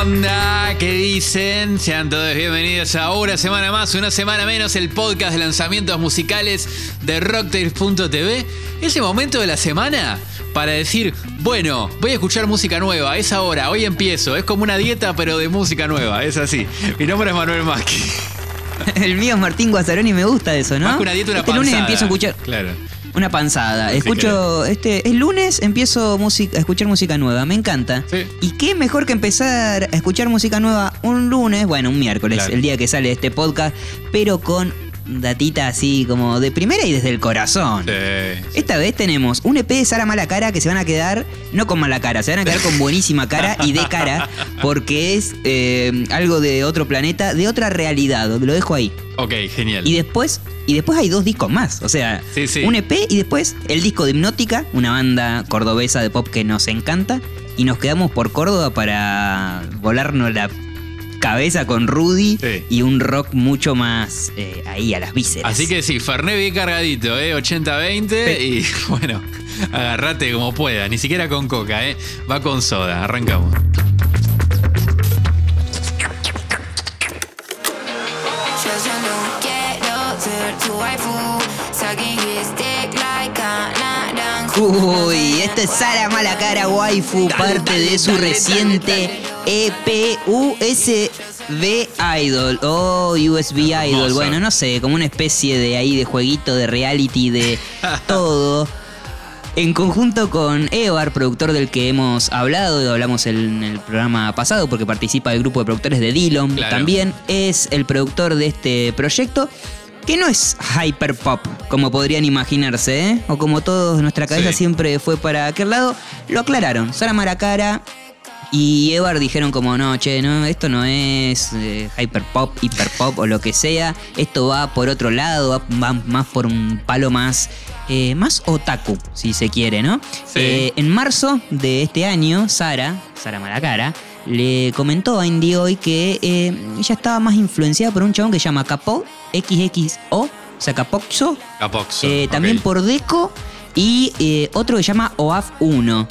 onda? ¿Qué dicen? Sean todos bienvenidos a una semana más, una semana menos, el podcast de lanzamientos musicales de Rocktails.tv. Ese momento de la semana para decir, bueno, voy a escuchar música nueva, es ahora, hoy empiezo. Es como una dieta, pero de música nueva, es así. Mi nombre es Manuel Maschi. El mío es Martín Guazzaroni y me gusta eso, ¿no? Más que una dieta, una este lunes empiezo a escuchar Claro. Una panzada. Sí, Escucho este el lunes empiezo música, a escuchar música nueva, me encanta. Sí. Y qué mejor que empezar a escuchar música nueva un lunes, bueno, un miércoles, Claro. el día que sale este podcast, pero con datita así como de primera y desde el corazón. Sí, sí. Esta vez tenemos un EP de Sara Mala Cara que se van a quedar, no con mala cara, se van a quedar con buenísima cara y de cara, porque es eh, algo de otro planeta, de otra realidad. Lo dejo ahí. Ok, genial. Y después, y después hay dos discos más. O sea, Sí, sí. un EP y después el disco de Hipnótica, una banda cordobesa de pop que nos encanta. Y nos quedamos por Córdoba para volarnos la cabeza con Rudy Sí. y un rock mucho más eh, ahí a las vísceras. Así que sí, Fernet bien cargadito, ¿eh? 80-20 y bueno, agarrate como pueda, ni siquiera con coca, ¿eh? Va con soda, arrancamos. Uy, este es Sara Mala Cara Waifu, parte de su reciente E EP USB Idol. Oh, USB Idol. Bueno, no sé, como una especie de ahí de jueguito, de reality, de todo. En conjunto con Evar, productor del que hemos hablado, hablamos en el programa pasado porque participa del grupo de productores de Dillon, Claro. también es el productor de este proyecto, que no es hyperpop, como podrían imaginarse, ¿eh? o como todos nuestra cabeza Sí. siempre fue para aquel lado, lo aclararon. Sara Maracara y Evar dijeron como, no, che, no, esto no es eh, hyperpop, hiperpop o lo que sea, esto va por otro lado, va, va más por un palo más, eh, más otaku, si se quiere, ¿no? Sí. Eh, en marzo de este año, Sara, Sara Maracara, le comentó a Indie hoy que eh, ella estaba más influenciada por un chabón que se llama Capo, XXO, o sea, Capoxo, Capoxo. eh, también por Deco y eh, otro que se llama OAF 1.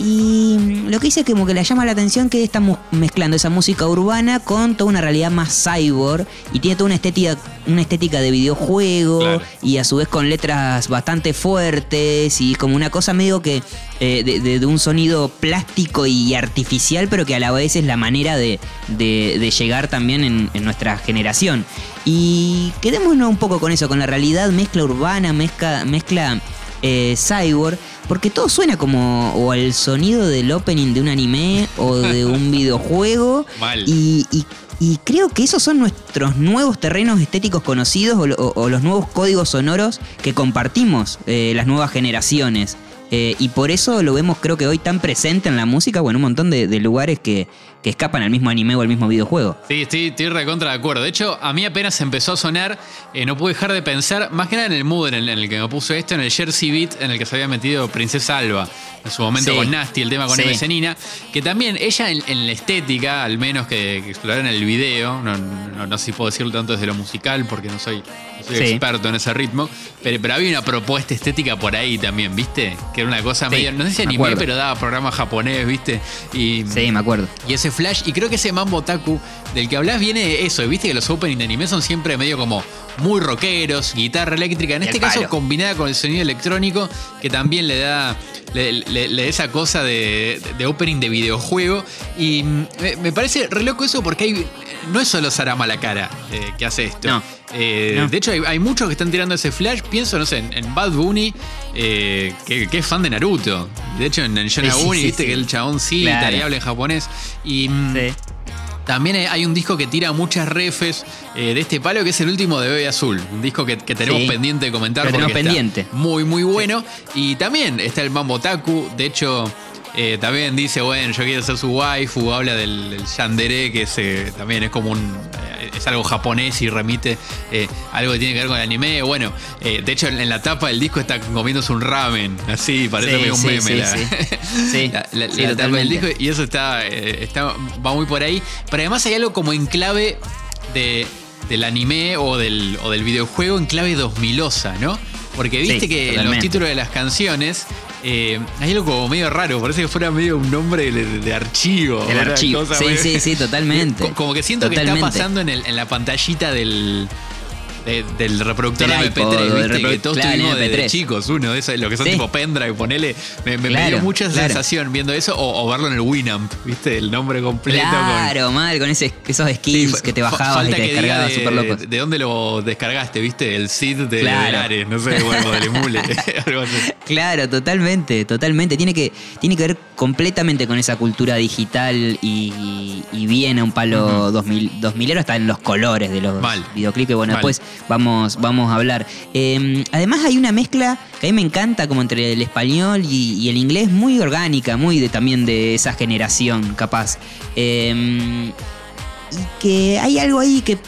Y lo que dice es como que le llama la atención que estamos mezclando esa música urbana con toda una realidad más cyborg y tiene toda una estética, una estética de videojuego Claro. y a su vez con letras bastante fuertes y como una cosa medio que eh, de, de- de un sonido plástico y artificial pero que a la vez es la manera de llegar también en, en nuestra generación. Y quedémonos un poco con eso, con la realidad, mezcla urbana, mezcla, mezcla eh, cyborg, porque todo suena como o el sonido del opening de un anime o de un videojuego. Mal. Y, y- y creo que esos son nuestros nuevos terrenos estéticos conocidos o, lo- o- o los nuevos códigos sonoros que compartimos eh, las nuevas generaciones. Eh, y por eso lo vemos creo que hoy tan presente en la música o en un montón de, de lugares que, que escapan al mismo anime o al mismo videojuego. Sí, estoy, estoy recontra de acuerdo. De hecho, a mí apenas empezó a sonar, eh, no pude dejar de pensar, más que nada en el mood en el, en el que me puso esto, en el Jersey Beat en el que se había metido Princesa Alba, en su momento Sí. con Nasty, el tema con Sí. Eve Senina, que también ella en, en la estética, al menos que, que exploraron en el video, no, no, no sé si puedo decirlo tanto desde lo musical porque no soy, soy Sí. experto en ese ritmo, pero, pero había una propuesta estética por ahí también, ¿viste? Que era una cosa Sí, medio, no sé si me anime, pero daba programa japonés, ¿viste? Y, Sí, me acuerdo. y ese flash, y creo que ese mambo taku del que hablas viene de eso. Viste que los opening de anime son siempre medio como muy rockeros, guitarra eléctrica. En Y este caso, combinada con el sonido electrónico, que también le da. Le, le- le da esa cosa de, de opening de videojuego. Y mm, me, me parece re loco eso porque hay, no es solo Sarama la cara eh, que hace esto. No. Eh, No. De hecho, hay, hay muchos que están tirando ese flash. Pienso, no sé, en, en Bad Bunny, eh, que, que es fan de Naruto. De hecho, en, en Yonaguni, Sí, sí, viste sí. que el chabón cita Claro. y habla en japonés. Y. mm, también hay un disco que tira muchas refes eh, de este palo, que es el último de Bebe Azul. Un disco que, que tenemos Sí. pendiente de comentar. Tenemos porque está pendiente. Muy, muy bueno. Y también está el Mambo Taku. De hecho, eh, también dice, bueno, yo quiero ser su waifu. Habla del, del yandere, que es, eh, también es como un... eh, es algo japonés y remite eh, algo que tiene que ver con el anime. Bueno, de hecho, en, la tapa del disco está comiéndose un ramen. Así, parece Sí, un sí, meme. sí, la- sí. Sí, la, la- sí, la tapa del totalmente. disco y eso está, está va muy por ahí. Pero además hay algo como en clave de, del anime o del, o del videojuego en clave 2000osa, ¿no? Porque viste Sí, que en los totalmente. títulos de las canciones eh, hay algo como medio raro, parece que fuera medio un nombre de, de archivo. El archivo. Sí, medio- sí, sí, totalmente. Co- Como que siento que está Totalmente. pasando en, el- en la pantallita del. De- del reproductor Del de iPod, MP3, del ¿viste? que reproduc- todos claro, tuvimos desde MP3. chicos, uno de esos, lo que son Sí. tipo pendrive, ponele. Me, me- me Claro, dio mucha claro. sensación viendo eso, o, o verlo en el Winamp, ¿viste? El nombre completo. con- Claro, mal, con ese, esos skins Sí, que te bajabas y te descargabas de, súper locos. De, de dónde lo descargaste, viste? El SID de, Ares, no sé, bueno, del emule, algo así. Claro, totalmente, totalmente. Tiene que, tiene que ver completamente con esa cultura digital y, y viene un palo 2000, uh -huh. hasta en los colores de los vale. videoclips que bueno, después vamos, vamos a hablar. Em, además hay una mezcla que a mí me encanta como entre el español y, el inglés, muy orgánica, muy de, también de esa generación capaz. Em, y que hay algo ahí que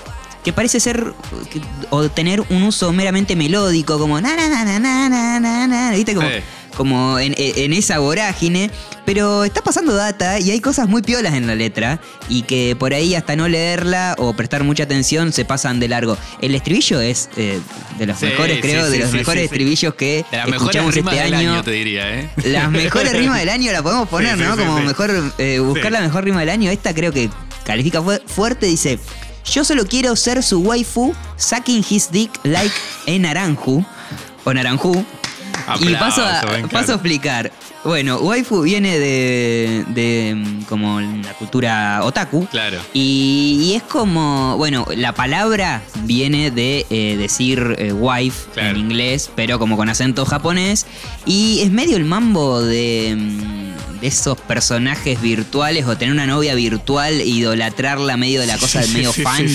que parece ser que, o tener un uso meramente melódico, como na na na na na na na, ¿viste? Como, como en, en, esa vorágine pero está pasando data y hay cosas muy piolas en la letra y que por ahí hasta no leerla o prestar mucha atención se pasan de largo. El estribillo es eh, de los Sí, mejores, sí, creo, sí, de los mejores estribillos que De escuchamos este del año. año, te diría, ¿eh? Las mejores rimas del año la podemos poner, ¿no? Como mejor eh, buscar la mejor rima del año. Esta creo que califica fu- fuerte. Dice: Yo solo quiero ser su waifu, sucking his dick like a naranju. O naranjú. Y paso a, paso a explicar. Bueno, waifu viene de, de mm, como la cultura otaku. Claro. Y, y es como, bueno, la palabra viene de eh, decir eh, wife Claro. en inglés, pero como con acento japonés. Y es medio el mambo de, mm, de esos personajes virtuales o tener una novia virtual idolatrarla medio de la cosa de Sí, medio fan.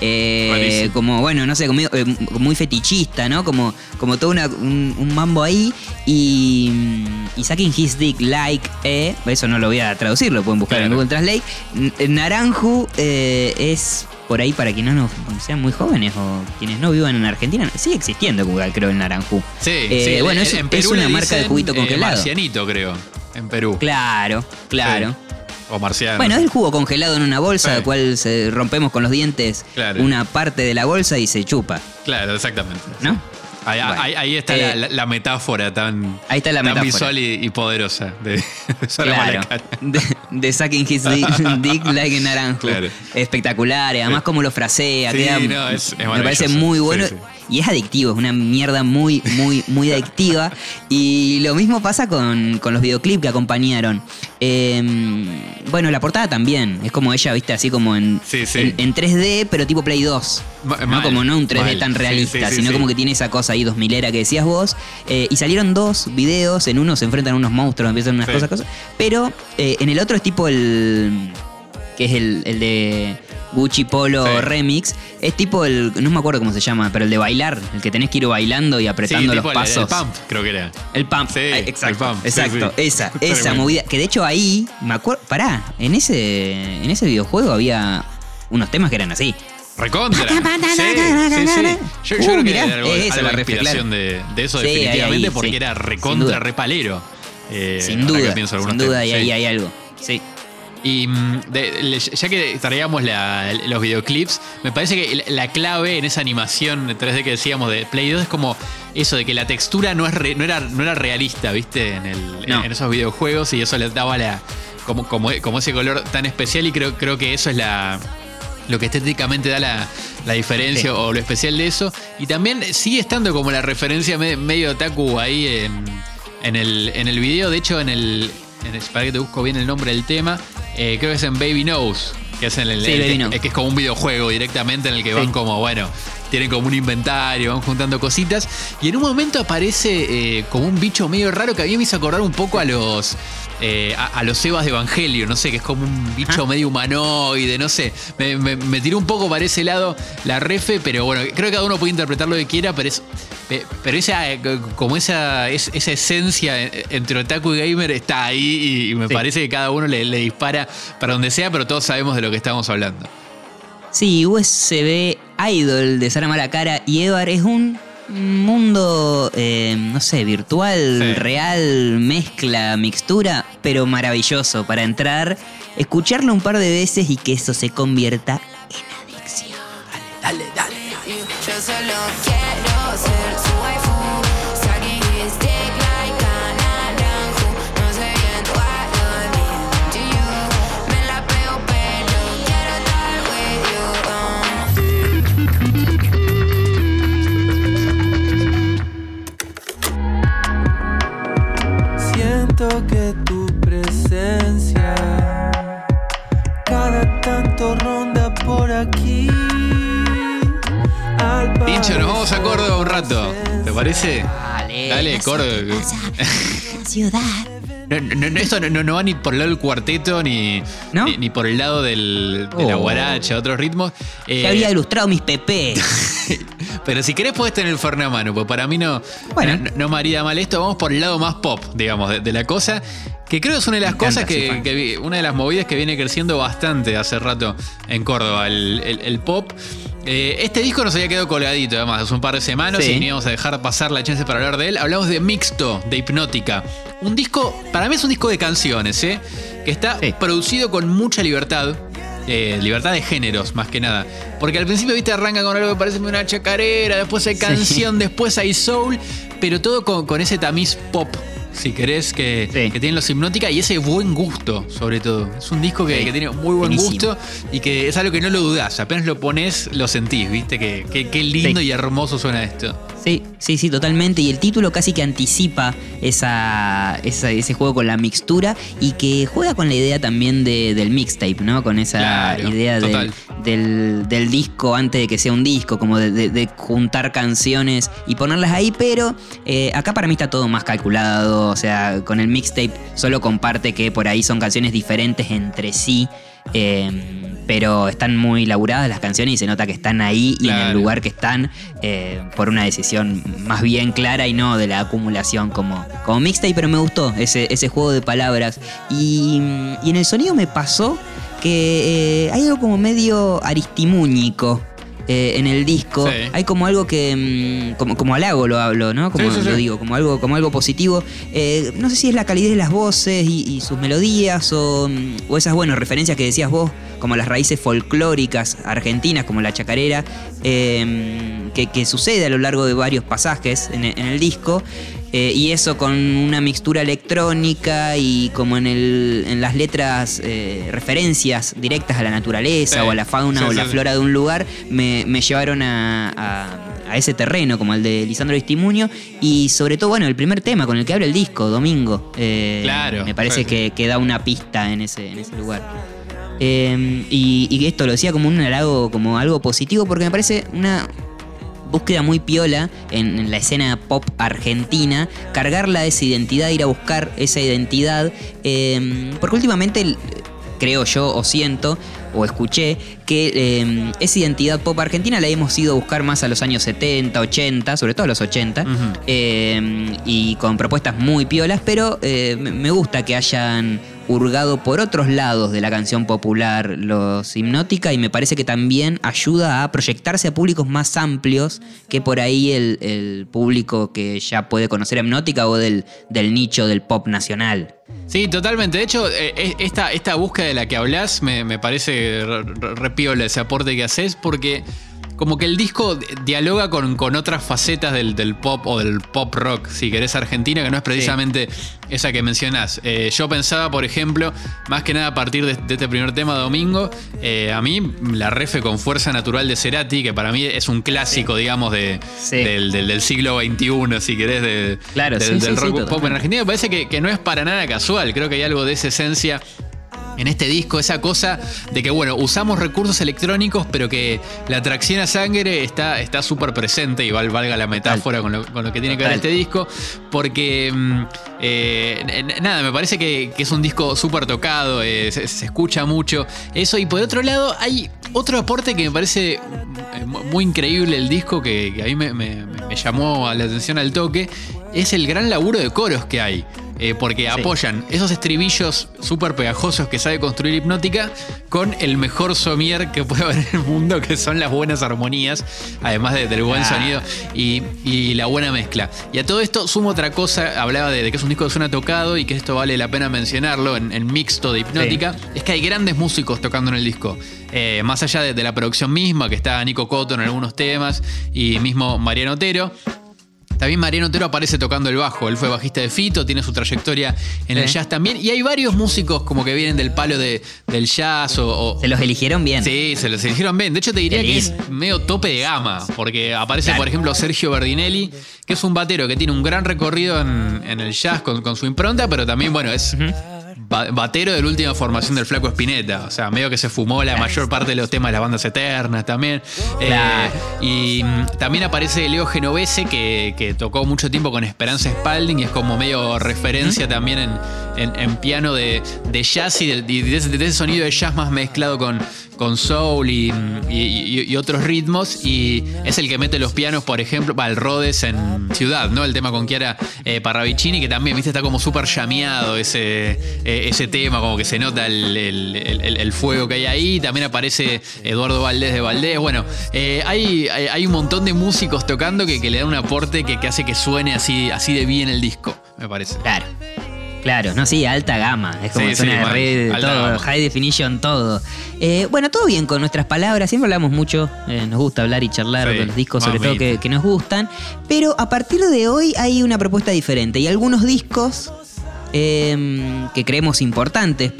Eh, como, bueno, no sé, como, eh, muy fetichista, ¿no? Como, como todo una- un, un mambo ahí. Y, y His Dick Like, eh, eso no lo voy a traducir, lo pueden buscar en. Google Translate. N- Naranju eh, es por ahí para quienes no sean muy jóvenes o quienes no vivan en Argentina. Sigue existiendo, creo, el Naranjú. Sí, Eh, sí, bueno, en- es, en es una marca de juguito eh, congelado. marcianito, creo, en Perú. Claro, claro. Sí. O marciano. Bueno, es el jugo congelado en una bolsa, Sí. cual se rompemos con los dientes Claro. una parte de la bolsa y se chupa, Claro, exactamente. ¿no? Ahí, Bueno, ahí- ahí está eh, la, la metáfora tan, ahí está la tan metáfora. visual y, y poderosa de, Claro, de, de Sucking His Dick, dick Like a Naranjo. Claro. Espectacular, y además Sí. como lo frasea, Sí, queda- no, es- es me parece muy bueno. Y es adictivo, es una mierda muy, muy, muy adictiva. y lo mismo pasa con, con los videoclips que acompañaron. Eh, bueno, la portada también. Es como ella, viste, así como en, Sí, sí. en, en 3D, pero tipo Play 2. Ma- ¿no? como no un 3D mal. tan realista, sí, sino como que tiene esa cosa ahí 2000 era que decías vos. Eh, y salieron dos videos, en uno se enfrentan unos monstruos, empiezan unas cosas, cosas. Pero eh, en el otro es tipo el. que es el, el de Gucci Polo Sí. Remix. Es tipo el. no me acuerdo cómo se llama, pero el de bailar, el que tenés que ir bailando y apretando los pasos. El, pump, creo que era. El pump. Sí, Ah, el exacto. pump, exacto. Esa, esa movida. Que de hecho ahí, me acuerdo. Pará, en ese, en ese videojuego había unos temas que eran así. Recontra. Yo, yo Uh, creo que era algo, es esa algo la inspiración de, de eso definitivamente ahí, porque era recontra repalero. Eh, sin que duda. pienso Sin duda, y ahí hay algo. Sí. Y mm, de- le- ya que traíamos la- los videoclips, me parece que la- la clave en esa animación 3D que decíamos de Play 2 es como eso de que la textura no, es re- no, era, no era realista, ¿viste? En, el- No. en esos videojuegos y eso les daba la como, como, como ese color tan especial y creo, creo que eso es la lo que estéticamente da la, la diferencia Sí. o lo especial de eso. Y también sigue estando como la referencia me- medio otaku ahí en, en, el, en el video. De hecho, en el, en el- Para que te busco bien el nombre del tema. Eh, creo que es en Baby Knows. Que es en el, Sí, que es como un videojuego directamente en el que Sí. van como, bueno, tienen como un inventario, van juntando cositas. Y en un momento aparece eh, como un bicho medio raro que a mí me hizo acordar un poco a los. eh, a, a los Evas de Evangelio, no sé, que es como un bicho Ah. medio humanoide, no sé. Me, me, me tiró un poco para ese lado la refe, pero bueno, creo que cada uno puede interpretar lo que quiera, pero es. pe- Pero esa, eh, como esa, es- esa esencia eh, entre otaku y gamer está ahí y, y me Sí. parece que cada uno le, le dispara para donde sea, pero todos sabemos de lo que estamos hablando. Sí, USB Idol de Sara Malacara y Evar es un mundo, eh, no sé, virtual, Sí. real, mezcla, mixtura, pero maravilloso para entrar, escucharlo un par de veces y que eso se convierta en adicción. Dale, dale, dale. Yo que tu presencia cada tanto ronda por aquí. Al Tincho, nos vamos a Córdoba un rato. ¿Te parece? Dale. Dale, Córdoba. Ciudad. No, no, no, esto no, va ni por el lado del cuarteto, ni, ¿No? ni, ni por el lado del, de la Oh. guaracha, otros ritmos. Eh, Ya había ilustrado mis PP. pero si querés podés tener el Fernet a mano, pues para mí no, Bueno. no, mal esto. Vamos por el lado más pop, digamos, de, de la cosa. Que creo que es una de las Me cosas que, fan. que vi- una de las movidas que viene creciendo bastante hace rato en Córdoba, el, el- el pop. Eh, este disco nos había quedado colgadito, además, hace un par de semanas Sí. y ni íbamos a dejar pasar la chance para hablar de él. Hablamos de Mixto, de Hipnótica. Un disco, para mí es un disco de canciones, ¿eh? Que está Sí. producido con mucha libertad. Eh, libertad de géneros, más que nada. Porque al principio, viste, arranca con algo que parece una chacarera, después hay canción, después hay soul, pero todo con, con ese tamiz pop, si querés, que, Sí. que tienen los hipnótica y ese buen gusto, sobre todo. Es un disco que, Sí. que tiene muy buen gusto y que es algo que no lo dudás. Apenas lo pones, lo sentís, viste, que, que- qué lindo Sí. y hermoso suena esto. Sí, sí, sí, totalmente. Y el título casi que anticipa esa, esa- ese juego con la mixtura y que juega con la idea también de- del mixtape, ¿no? Con esa Claro, idea del- del disco antes de que sea un disco, como de, de- de juntar canciones y ponerlas ahí, pero eh, acá para mí está todo más calculado, o sea, con el mixtape solo comparte que por ahí son canciones diferentes entre sí. eh, pero están muy laburadas las canciones y se nota que están ahí y en el lugar que están eh, por una decisión más bien clara y no de la acumulación como, como mixtape, pero me gustó ese, ese juego de palabras. Y, y en el sonido me pasó que eh, hay algo como medio aristimúñico. Eh, en el disco Sí. hay como algo que mm, como, como halago lo hablo no como Sí, sí, lo digo como algo como algo positivo. Eh, no sé si es la calidez de las voces y, y sus melodías o, mm, o esas bueno referencias que decías vos como las raíces folclóricas argentinas como la chacarera eh, que, que sucede a lo largo de varios pasajes en el disco eh, y eso con una mixtura electrónica y como en, el, en las letras eh, referencias directas a la naturaleza Sí, o a la fauna sí, o sí, la flora de un lugar me, me llevaron a, a- a ese terreno como el de Lisandro Estimuño y sobre todo bueno el primer tema con el que abre el disco Domingo eh, Claro, me parece que, que da una pista en ese, en ese lugar. Y, y esto lo decía como un halago como algo positivo porque me parece una búsqueda muy piola en, en la escena pop argentina, cargarla de esa identidad, ir a buscar esa identidad, eh, porque últimamente creo yo o siento o escuché que eh, esa identidad pop argentina la hemos ido a buscar más a los años 70, 80, sobre todo a los 80, Ujú. eh, y con propuestas muy piolas, pero eh, me gusta que hayan hurgado por otros lados de la canción popular los hipnótica y me parece que también ayuda a proyectarse a públicos más amplios que por ahí el, el público que ya puede conocer hipnótica o del, del nicho del pop nacional. Sí, totalmente. De hecho, eh, esta, esta búsqueda de la que hablas me, me parece re- re- re piola ese aporte que haces porque como que el disco di- dialoga con, con otras facetas del, del pop o del pop rock, si querés, argentina, que no es precisamente esa que mencionás. Eh, yo pensaba, por ejemplo, más que nada a partir de, de este primer tema, Domingo, eh, a mí la refe con Fuerza Natural de Cerati, que para mí es un clásico, digamos, de, Sí. del, del- del siglo XXI, si querés, de, Claro, del, rock pop en. Argentina. Me parece que, que no es para nada casual. Creo que hay algo de esa esencia en este disco, esa cosa de que, bueno, usamos recursos electrónicos, pero que la tracción a sangre está está súper presente, y val- valga la metáfora con lo, con lo que tiene que ver este disco, porque, mm, eh, nada, me parece que, que es un disco súper tocado, eh, se, se escucha mucho eso, y por otro lado hay otro aporte que me parece eh, mu- muy increíble el disco, que, que a mí me, me- me llamó la atención al toque, es el gran laburo de coros que hay. Eh, porque apoyan esos estribillos súper pegajosos que sabe construir Hipnótica con el mejor somier que puede haber en el mundo, que son las buenas armonías, además de- del buen Ah. sonido y, y la buena mezcla. Y a todo esto sumo otra cosa, hablaba de, de que es un disco que suena tocado y que esto vale la pena mencionarlo en, en mixto de Hipnótica, es que hay grandes músicos tocando en el disco. Eh, más allá de, de la producción misma, que está Nico Cotton en algunos temas y mismo Mariano Otero. También Mariano Otero aparece tocando el bajo. Él fue bajista de Fito, tiene su trayectoria en el jazz también. Y hay varios músicos como que vienen del palo de, del jazz o, o- Se los eligieron bien. Sí, se los eligieron bien. De hecho, te diría que es medio tope de gama, porque aparece, Claro. por ejemplo, Sergio Berdinelli, que es un batero que tiene un gran recorrido en, en el jazz con, con su impronta, pero también, bueno, es batero de la última formación del Flaco Espineta. O sea, medio que se fumó la mayor parte de los temas de las bandas eternas también. Eh, y mm, también aparece Leo Genovese, que, que tocó mucho tiempo con Esperanza Spalding y es como medio referencia también en, en- en piano de, de jazz y de, ese, de ese sonido de jazz más mezclado con, con soul y, y- otros ritmos. Y es el que mete los pianos, por ejemplo, para el Rhodes en Ciudad, ¿no? El tema con Chiara eh, Parravicini, que también, viste, está como súper llameado ese, eh, ese tema, como que se nota el, el- el- el fuego que hay ahí. También aparece Eduardo Valdés de Valdés. Bueno, eh, hay, hay, un montón de músicos tocando que, que le dan un aporte que, que hace que suene así, así de bien el disco, me parece. Claro. Claro, no, sí, alta gama. Es como Sí, suena sí, red, Alta todo, gama. high definition, todo. Eh, bueno, todo bien con nuestras palabras, siempre hablamos mucho, eh, nos gusta hablar y charlar Sí, de los discos, sobre todo que, que nos gustan. Pero a partir de hoy hay una propuesta diferente y algunos discos eh, que creemos importantes,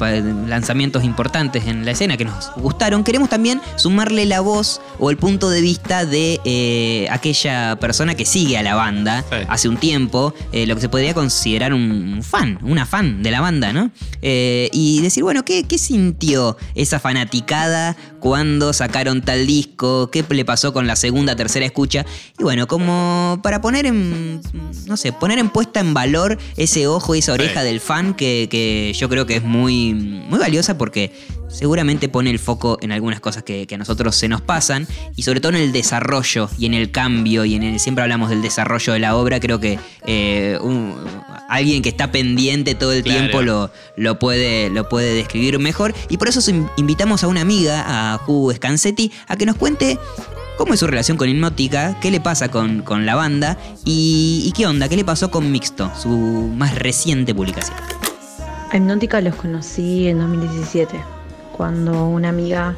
lanzamientos importantes en la escena que nos gustaron, queremos también sumarle la voz o el punto de vista de eh, aquella persona que sigue a la banda Sí. hace un tiempo, eh, lo que se podría considerar un fan, una fan de la banda, ¿no? Eh, y decir, bueno, ¿qué, qué sintió esa fanaticada cuando sacaron tal disco? ¿Qué le pasó con la segunda, tercera escucha? Y bueno, como para poner en, no sé, poner en puesta en valor ese ojo y esa oreja Sí. Del fan que, que yo creo que es muy, muy valiosa porque seguramente pone el foco en algunas cosas que, que a nosotros se nos pasan y sobre todo en el desarrollo y en el cambio y en el, siempre hablamos del desarrollo de la obra, creo que eh, un- alguien que está pendiente todo el Claro. tiempo lo, lo, puede, lo puede describir mejor y por eso in- invitamos a una amiga, a Ju Scansetti, a que nos cuente cómo es su relación con Hipnótica, qué le pasa con, con la banda y, qué onda, qué le pasó con Mixto, su más reciente publicación. A Hipnótica los conocí en 2017, cuando una amiga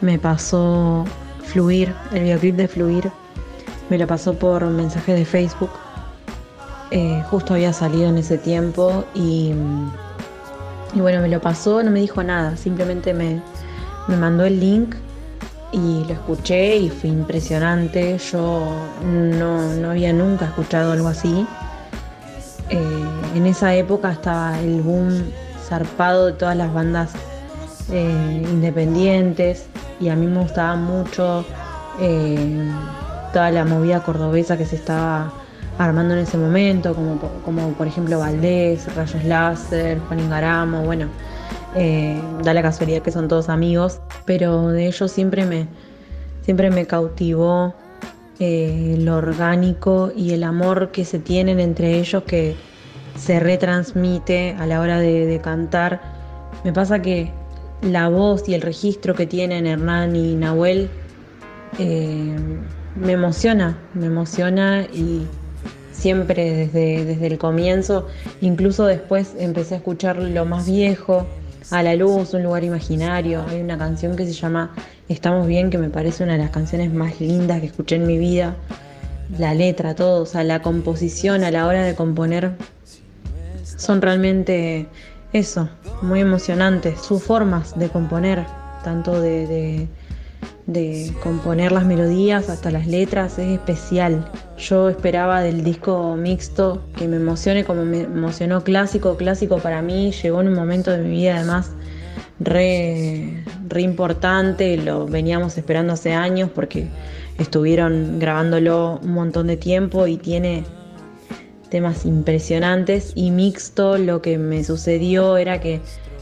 me pasó Fluir, el videoclip de Fluir, me lo pasó por mensajes de Facebook. Eh, justo había salido en ese tiempo y, y bueno, me lo pasó, no me dijo nada, simplemente me, me mandó el link y lo escuché y fue impresionante. Yo no, no había nunca escuchado algo así. Eh, en esa época estaba el boom zarpado de todas las bandas eh, independientes y a mí me gustaba mucho eh, toda la movida cordobesa que se estaba armando en ese momento, como, como por ejemplo Valdés, Rayos Láser, Juan Ingaramo, bueno, eh, da la casualidad que son todos amigos, pero de ellos siempre me, siempre me cautivó eh, lo orgánico y el amor que se tienen entre ellos que se retransmite a la hora de, cantar. Me pasa que la voz y el registro que tienen Hernán y Nahuel eh, me emociona, me emociona y siempre desde, desde el comienzo, incluso después empecé a escuchar lo más viejo, a la luz, un lugar imaginario. Hay una canción que se llama Estamos bien, que me parece una de las canciones más lindas que escuché en mi vida. La letra, todo, o sea, la composición a la hora de componer son realmente eso, muy emocionantes. Sus formas de componer, tanto de, de- de componer las melodías hasta las letras, es especial. Yo esperaba del disco mixto que me emocione como me emocionó clásico. Clásico para mí llegó en un momento de mi vida además re, re importante, lo veníamos esperando hace años porque estuvieron grabándolo un montón de tiempo y tiene temas impresionantes y mixto lo que me sucedió era que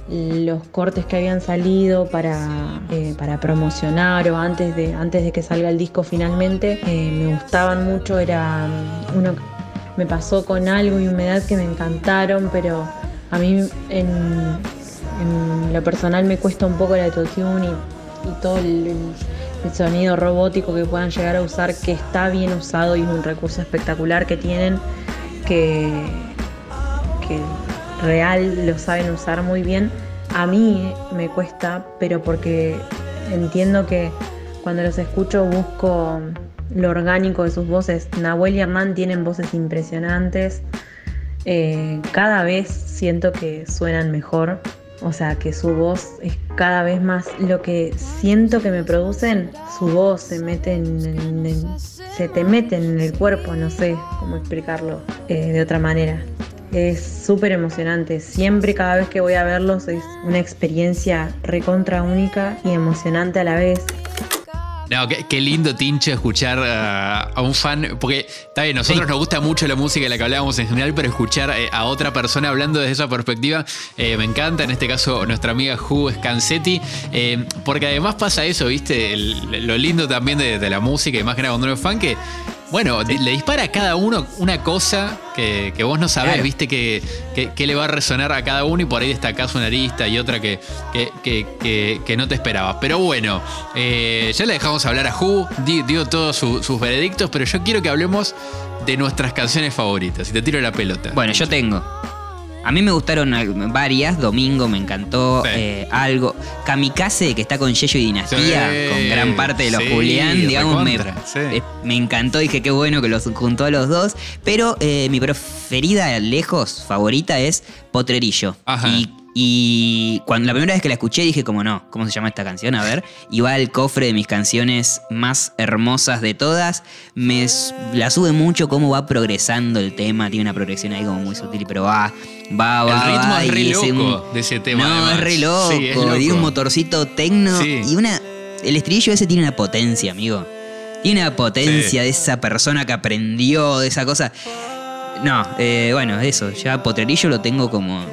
los cortes que habían salido para, eh, para promocionar o antes de, antes de que salga el disco finalmente eh, me gustaban mucho, era mm, uno me pasó con algo y humedad que me encantaron, pero a mí en, lo personal me cuesta un poco el autotune y, y todo el, sonido robótico que puedan llegar a usar, que está bien usado y es un recurso espectacular que tienen, que real lo saben usar muy bien. A mí me cuesta, pero porque entiendo que cuando los escucho busco lo orgánico de sus voces. Nahuel y Hernán tienen voces impresionantes. Eh, cada vez siento que suenan mejor. O sea, que su voz es cada vez más lo que siento que me producen. Su voz se mete en, se te mete en el cuerpo, no sé cómo explicarlo eh, de otra manera. Es súper emocionante. Siempre, cada vez que voy a verlos, es una experiencia recontra única y emocionante a la vez. No, qué, qué lindo tincho escuchar a, a un fan. Porque está bien, nosotros nos gusta mucho la música de la que hablábamos en general, pero escuchar eh, a otra persona hablando desde esa perspectiva eh, me encanta. En este caso, nuestra amiga Ju Scansetti. eh, porque además pasa eso, ¿viste? Lo lindo también de, de la música, y más que nada cuando uno es fan, que. Bueno, le dispara a cada uno una cosa que, que vos no sabés, Claro. ¿viste? Que, que- que le va a resonar a cada uno y por ahí destacás una arista y otra que, que, que- que- que no te esperabas. Pero bueno, eh, ya le dejamos hablar a Who, di- dio todos su- sus veredictos, pero yo quiero que hablemos de nuestras canciones favoritas. Y te tiro la pelota. Bueno, yo tengo. A mí me gustaron varias. Domingo me encantó. Sí. eh, algo. Kamikaze, que está con Yello y Dinastía, Sí, con gran parte de los sí, Julián, digamos, me, eh, me encantó. Dije qué bueno que los juntó a los dos. Pero eh, mi preferida, lejos, favorita, es Potrerillo. Ajá. Y, y cuando la primera vez que la escuché dije como no, ¿cómo se llama esta canción? A ver. Y va al cofre de mis canciones más hermosas de todas. Me la sube mucho cómo va progresando el tema. Tiene una progresión ahí como muy sutil, pero va, va, va. El ritmo va, es re ese- loco de ese tema, No, además. es re loco. Sí, es loco. Y un motorcito tecno. Sí. Y una. El estribillo ese tiene una potencia, amigo. Tiene una potencia Sí. de esa persona que aprendió, de esa cosa. No, eh, bueno, eso. Ya Potrerillo lo tengo como.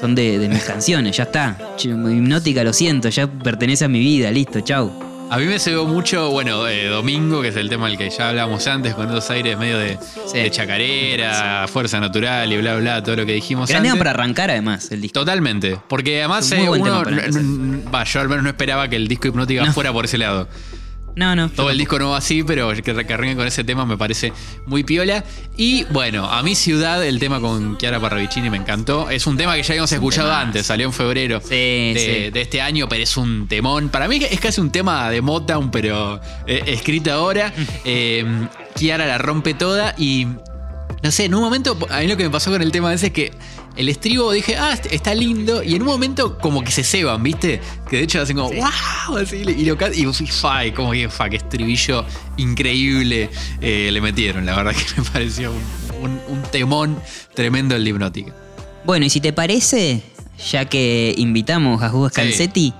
Son de, de mis canciones, ya está. Hipnótica, lo siento, ya pertenece a mi vida, listo, chau. A mí me cebó mucho, bueno, eh, Domingo, que es el tema del que ya hablábamos antes, con esos aires medio de, Sí. de chacarera, fuerza natural y bla, bla, todo lo que dijimos Gran antes. tema para arrancar, además, el disco. Totalmente, porque además eh, uno, va, yo al menos no esperaba que el disco hipnótica No. fuera por ese lado. No, no. Todo el disco no va así, pero que, arranquen con ese tema me parece muy piola. Y bueno, a mi ciudad, el tema con Chiara Parravicini me encantó. Es un tema que ya habíamos escuchado temazo. antes, salió en febrero Sí, de, sí. de este año, pero es un temón. Para mí es casi un tema de Motown, pero eh, escrito ahora. Eh, Chiara la rompe toda y no sé, en un momento, a mí lo que me pasó con el tema ese es que el estribo dije, ah, est- está lindo, y en un momento como que se ceban, ¿viste? Que de hecho hacen como, wow, así, y lo y vos y como que, fa, qué estribillo increíble eh, le metieron, la verdad que me pareció un, un- un temón tremendo el de hipnótica. Bueno, y si te parece, ya que invitamos a Hugo Sí. Scalzetti,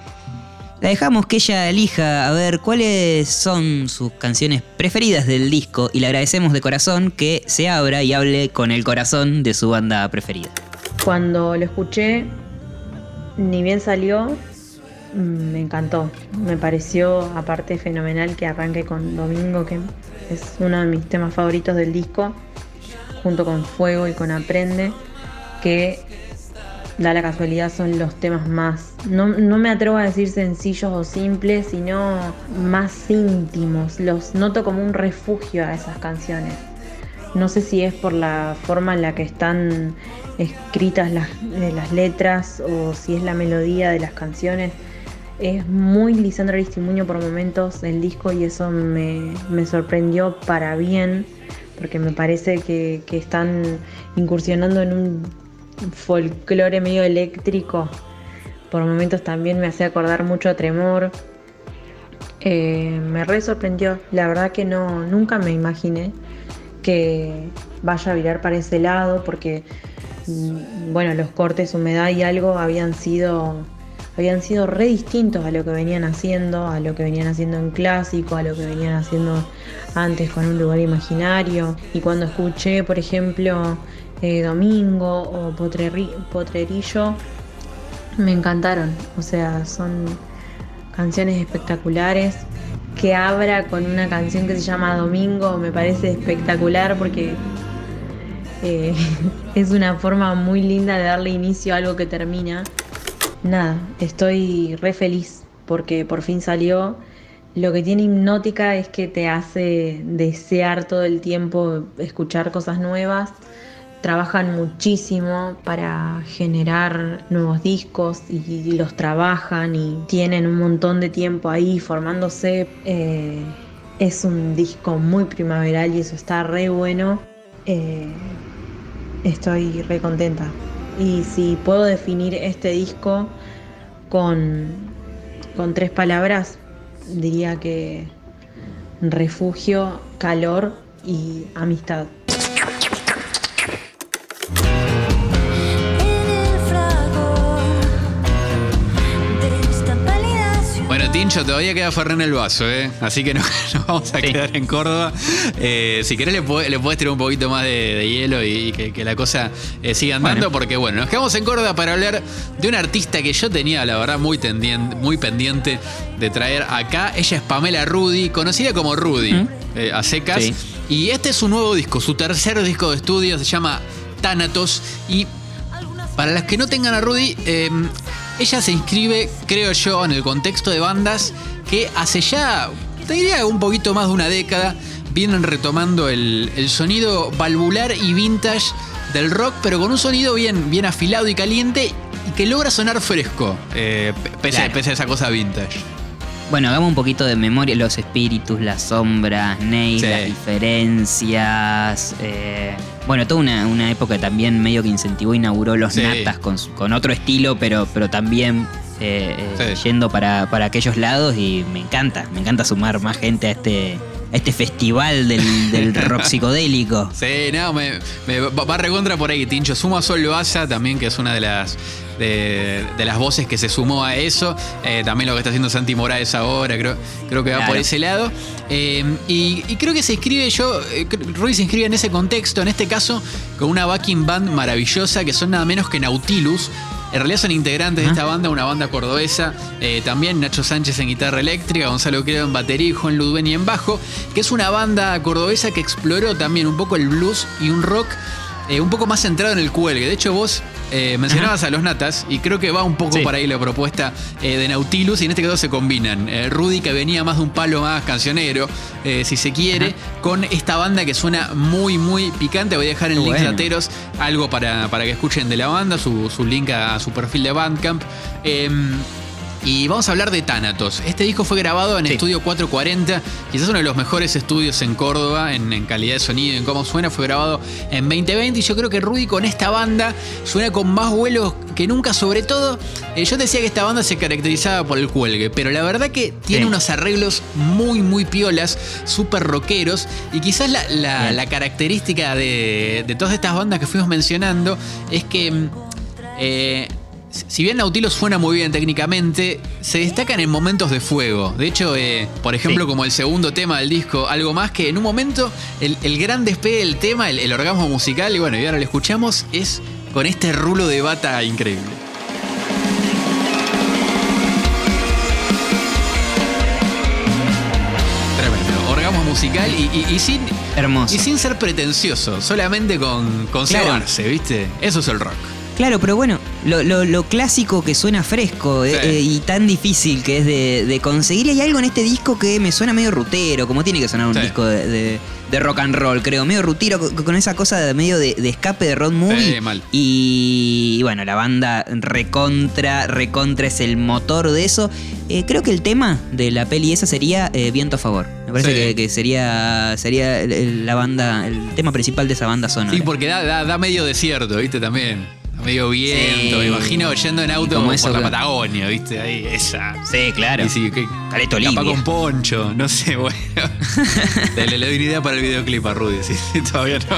la dejamos que ella elija a ver cuáles son sus canciones preferidas del disco y le agradecemos de corazón que se abra y hable con el corazón de su banda preferida. Cuando lo escuché, ni bien salió, mm, me encantó. Me pareció aparte fenomenal que arranque con Domingo, que es uno de mis temas favoritos del disco, junto con Fuego y con Aprende, que da la casualidad son los temas más, no, no me atrevo a decir sencillos o simples, sino más íntimos. Los noto como un refugio a esas canciones. No sé si es por la forma en la que están escritas las, eh, las letras o si es la melodía de las canciones. Es muy Lisandro Aristimuño por momentos el disco y eso me, me sorprendió para bien porque me parece que, que están incursionando en un folclore medio eléctrico. Por momentos también me hace acordar mucho a Tremor. Eh, me re sorprendió. La verdad que no, nunca me imaginé que vaya a virar para ese lado porque mm, bueno, los cortes, humedad y algo habían sido habían sido re distintos a lo que venían haciendo, a lo que venían haciendo en clásico, a lo que venían haciendo antes con un lugar imaginario. Y cuando escuché, por ejemplo, eh, Domingo o Potrerillo, me encantaron. O sea, son canciones espectaculares. Que abra con una canción que se llama Domingo me parece espectacular porque eh, es una forma muy linda de darle inicio a algo que termina. Nada, estoy re feliz porque por fin salió. Lo que tiene hipnótica es que te hace desear todo el tiempo escuchar cosas nuevas. Trabajan muchísimo para generar nuevos discos y los trabajan y tienen un montón de tiempo ahí formándose. eh, Es un disco muy primaveral y eso está re bueno. Eh, estoy re contenta. Y si puedo definir este disco con, con tres palabras, diría que refugio, calor y amistad. Todavía queda Ferrer en el vaso, ¿eh? Así que no, no vamos a Sí. quedar en Córdoba. Eh, si querés, le, puede- le podés tirar un poquito más de, de hielo y, que, que la cosa eh, siga andando, Bueno. porque bueno, nos quedamos en Córdoba para hablar de una artista que yo tenía, la verdad, muy, tendien- muy pendiente de traer acá. Ella es Pamela Rudy, conocida como Rudy, eh, a secas. Sí. Y este es su nuevo disco, su tercer disco de estudio, se llama Thanatos. Y para las que no tengan a Rudy, eh, ella se inscribe, creo yo, en el contexto de bandas que hace ya, te diría, un poquito más de una década, vienen retomando el, el sonido valvular y vintage del rock, pero con un sonido bien, bien afilado y caliente y que logra sonar fresco, eh, pese, Claro. pese a esa cosa vintage. Bueno, hagamos un poquito de memoria. Los espíritus, las sombras, Ney, Sí. las diferencias. eh, bueno, toda una, una época también medio que incentivó, inauguró los Sí. natas con, con otro estilo, pero, pero también eh, eh, Sí. yendo para, para aquellos lados. Y me encanta, me encanta sumar más gente a este, a este festival del, del rock psicodélico. Sí, no, me, me va va recontra por ahí, Tincho. Suma Sol Loaza también, que es una de las de, de las voces que se sumó a eso. Eh, también lo que está haciendo Santi Morales ahora, creo, creo que va Claro. por ese lado. Eh, y, y creo que se inscribe yo, eh, Rudy se inscribe en ese contexto, en este caso, con una backing band maravillosa que son nada menos que Nautilus. En realidad son integrantes de esta banda, una banda cordobesa. eh, también Nacho Sánchez en guitarra eléctrica, Gonzalo Creo en batería y Juan Ludbeni en bajo. Que es una banda cordobesa que exploró también un poco el blues y un rock eh, un poco más centrado en el cuelgue. De hecho, vos eh, mencionabas a los Natas y creo que va un poco Sí. por ahí la propuesta eh, de Nautilus y en este caso se combinan. Rudy, que venía más de un palo más cancionero, si se quiere, con esta banda que suena muy, muy picante. Voy a dejar en Qué links bueno. lateros algo para, para que escuchen de la banda, su, su link a su perfil de Bandcamp. Y vamos a hablar de Thanatos. Este disco fue grabado en Sí. Estudio 440, quizás uno de los mejores estudios en Córdoba en, en calidad de sonido y en cómo suena. Fue grabado en 2020 y yo creo que Rudy con esta banda suena con más vuelos que nunca. Sobre todo, eh, yo decía que esta banda se caracterizaba por el cuelgue, pero la verdad que tiene Sí. unos arreglos muy, muy piolas, súper rockeros. Y quizás la, la- Bien. la característica de, de todas estas bandas que fuimos mencionando es que... mm, eh, si bien Nautilus suena muy bien técnicamente, se destacan en momentos de fuego. De hecho, eh, por ejemplo, Sí. como el segundo tema del disco, algo más que en un momento el, el gran despegue del tema, el, el orgasmo musical, y bueno, y ahora lo escuchamos, es con este rulo de bata increíble. Tremendo. Orgasmo musical y, y- y sin, Hermoso. y sin ser pretencioso, solamente con, con Claro. cebarse, ¿viste? Eso es el rock. Claro, pero bueno, lo, lo- lo clásico que suena fresco eh, Sí. eh, y tan difícil que es de, de conseguir. Y hay algo en este disco que me suena medio rutero, como tiene que sonar un Sí. disco de, de- de rock and roll, creo. Medio rutero, con, con esa cosa de medio de, escape de road movie. Sí, mal. Y, y bueno, la banda recontra, recontra es el motor de eso. Eh, creo que el tema de la peli esa sería eh, Viento a favor. Me parece que, que sería, sería la banda, el tema principal de esa banda sonora. Sí, porque da, da- da medio desierto, ¿viste? También. Medio viento. Sí. Me imagino yendo en auto Como por la Patagonia, ¿viste? Ahí, esa. Sí, claro. Y sí, Caleta capaz con poncho, no sé, bueno. le, le doy una idea para el videoclip a Rudy, sí, sí, todavía no.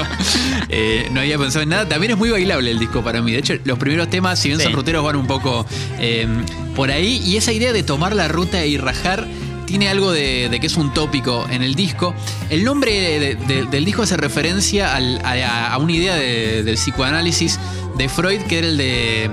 Eh, no había pensado en nada. También es muy bailable el disco para mí. De hecho, los primeros temas, si bien Sí. son ruteros, van un poco eh, por ahí. Y esa idea de tomar la ruta y rajar tiene algo de, que es un tópico en el disco. El nombre de- de- del disco hace referencia a, una idea de- del psicoanálisis de Freud, que era el de.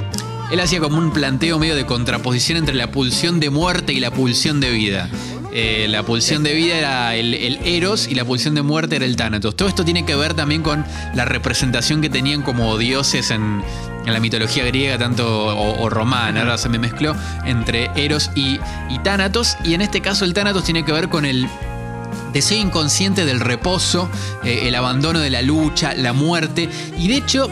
Él hacía como un planteo medio de contraposición entre la pulsión de muerte y la pulsión de vida. Eh, la pulsión de vida era el, el Eros y la pulsión de muerte era el Thanatos. Todo esto tiene que ver también con la representación que tenían como dioses en, en la mitología griega, tanto o, romana, ahora se me mezcló, entre Eros y, Thanatos. Y en este caso el Thanatos tiene que ver con el deseo inconsciente del reposo, eh, el abandono de la lucha, la muerte. Y de hecho,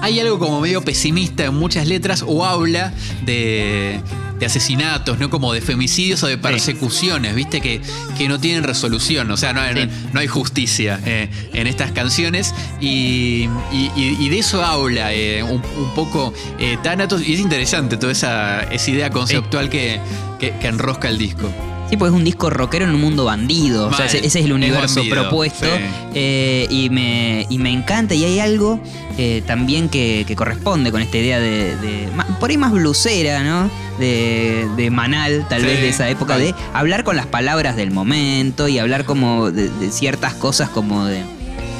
hay algo como medio pesimista en muchas letras o habla de, de asesinatos, ¿no? Como de femicidios o de persecuciones, ¿viste? Que, que no tienen resolución, o sea, no Sí. no hay justicia eh, en estas canciones y, y- de eso habla eh, un, un poco eh, Thanatos y es interesante toda esa, esa idea conceptual que, que- que enrosca el disco. Sí, pues es un disco rockero en un mundo bandido. O sea, ese, ese es el universo bandido, propuesto. sí. Eh, y, me, y me encanta. Y hay algo eh, también que, que corresponde con esta idea de. Por ahí más blusera, ¿no? De, de Manal, tal Sí, vez de esa época, de hablar con las palabras del momento y hablar como de, de ciertas cosas como de.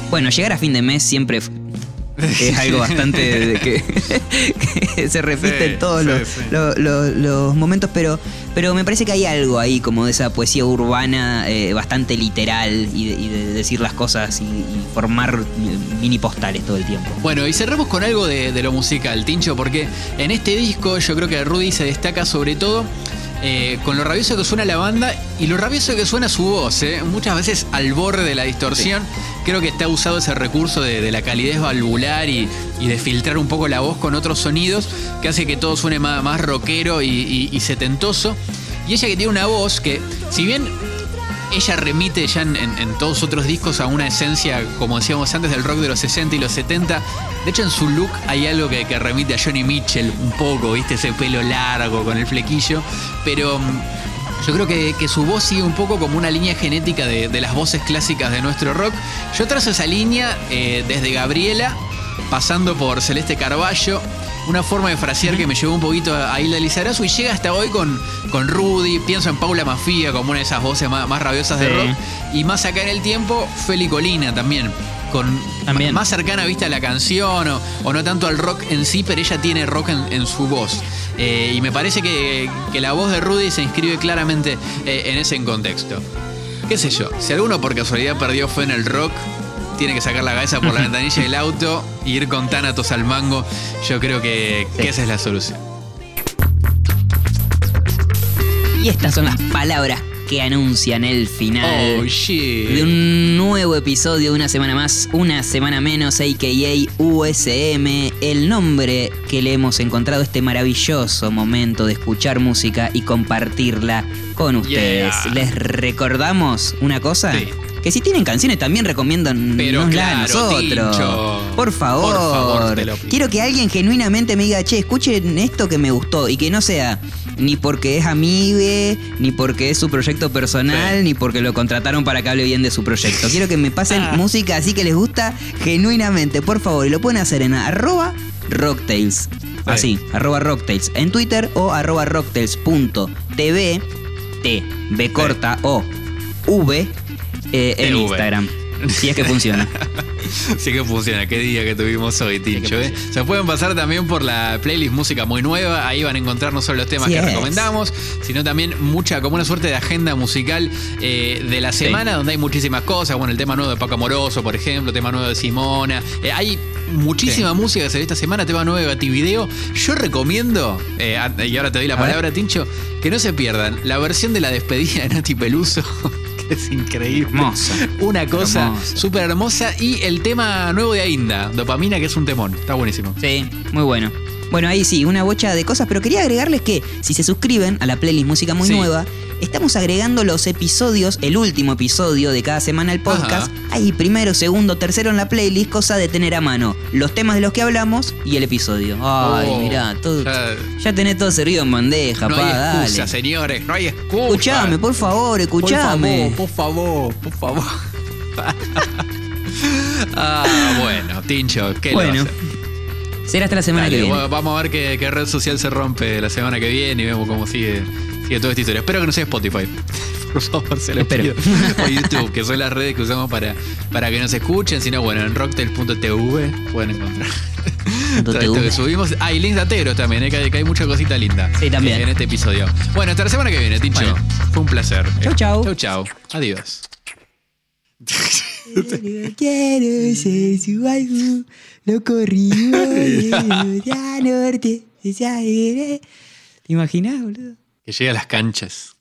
Bueno, llegar a fin de mes siempre es algo bastante de que, que se repite Sí, en todos sí, los, sí. los momentos, pero, pero me parece que hay algo ahí como de esa poesía urbana eh, bastante literal y de, y de decir las cosas y, y formar mini postales todo el tiempo. Bueno, y cerramos con algo de, de lo musical, Tincho, porque en este disco yo creo que Rudy se destaca sobre todo eh, con lo rabioso que suena la banda y lo rabioso que suena su voz, ¿eh? muchas veces al borde de la distorsión. Creo que está usado ese recurso de, de la calidez valvular y, y de filtrar un poco la voz con otros sonidos que hace que todo suene más, más rockero y, y- y setentoso. Y ella que tiene una voz que, si bien ella remite ya en, todos otros discos a una esencia, como decíamos antes, del rock de los 60 y los 70. De hecho, en su look hay algo que, remite a Johnny Mitchell un poco, ¿viste? Ese pelo largo con el flequillo. Pero mm, yo creo que, su voz sigue un poco como una línea genética de, de las voces clásicas de nuestro rock. Yo trazo esa línea eh, desde Gabriela, pasando por Celeste Carballo. Una forma de frasear que me llevó un poquito a Hilda Lizarazu y llega hasta hoy con, con Rudy. Pienso en Paula Mafia como una de esas voces más, más rabiosas de rock. Y más acá en el tiempo, Feli Colina también. Con También. más cercana vista a la canción o, o no tanto al rock en sí, pero ella tiene rock en, en su voz. Eh, y me parece que, que la voz de Rudy se inscribe claramente eh, en ese contexto. ¿Qué sé yo? Si alguno por casualidad perdió fe en el rock, tiene que sacar la cabeza por la ventanilla del auto y ir con Thanatos al mango. Yo creo que, esa es la solución. Y estas son las palabras que anuncian el final. Oh, shit. de un nuevo episodio, una semana más, una semana menos, a.k.a. USM, el nombre que le hemos encontrado este maravilloso momento de escuchar música y compartirla con ustedes. Yeah. Les recordamos una cosa. Sí. Que si tienen canciones también recomiendan Pero claro, a nosotros. Tincho. Por favor. Por favor, te lo pido. Quiero que alguien genuinamente me diga, che, escuchen esto que me gustó. Y que no sea ni porque es amigue, ni porque es su proyecto personal, Sí. ni porque lo contrataron para que hable bien de su proyecto. Quiero que me pasen Ah. música así que les gusta genuinamente, por favor. Y lo pueden hacer en arroba rocktails. Así, arroba rocktails en Twitter o arroba rocktails.tv, T, B corta o V eh, en TV. Instagram. Si es que funciona. Sí que funciona, qué día que tuvimos hoy, Tincho. ¿eh? Se pueden pasar también por la playlist Música Muy Nueva, ahí van a encontrar no solo los temas Sí que es. recomendamos, sino también mucha, como una suerte de agenda musical eh, de la semana, donde hay muchísimas cosas, bueno, el tema nuevo de Paco Amoroso, por ejemplo, tema nuevo de Simona, Eh, hay muchísima música que salió esta semana, tema nuevo de Bativideo. Yo recomiendo, y ahora te doy la A ver. palabra, Tincho, que no se pierdan la versión de la despedida de Nati Peluso, es increíble. Hermosa. Una cosa súper hermosa. Y el tema nuevo de Ainda, Dopamina, que es un temón. Está buenísimo. Sí, muy bueno. Bueno, ahí sí, una bocha de cosas, pero quería agregarles que si se suscriben a la playlist Música Muy Sí. Nueva, estamos agregando los episodios, el último episodio de cada semana al podcast. Ajá. Ahí primero, segundo, tercero en la playlist, cosa de tener a mano los temas de los que hablamos y el episodio. Ay, Oh, mirá, todo. ya- Ya, tenés todo servido en bandeja, no pa, hay excusa, dale. señores. No hay excusa. Escuchame, por favor, escuchame. Por favor, por favor, por favor. ah, bueno, Tincho, ¿qué Bueno? Será hasta la semana Dale, que viene. vamos a ver qué, qué red social se rompe la semana que viene y vemos cómo sigue, sigue toda esta historia. Espero que no sea Spotify. Por favor, se lo Espero. pido. O YouTube, que son las redes que usamos para, para que nos escuchen. Si no, bueno, en rocktail.tv pueden encontrar todo esto que subimos. Ah, y links ateros también, eh, que, hay, que hay mucha cosita linda Sí, también. eh, en este episodio. Bueno, hasta la semana que viene, Tincho. Bueno. Fue un placer. Chau, chau. Chau, chau. Adiós. Quiero ser su algo, lo corrió ya norte, ¿Te imaginas, boludo? Que llegue a las canchas.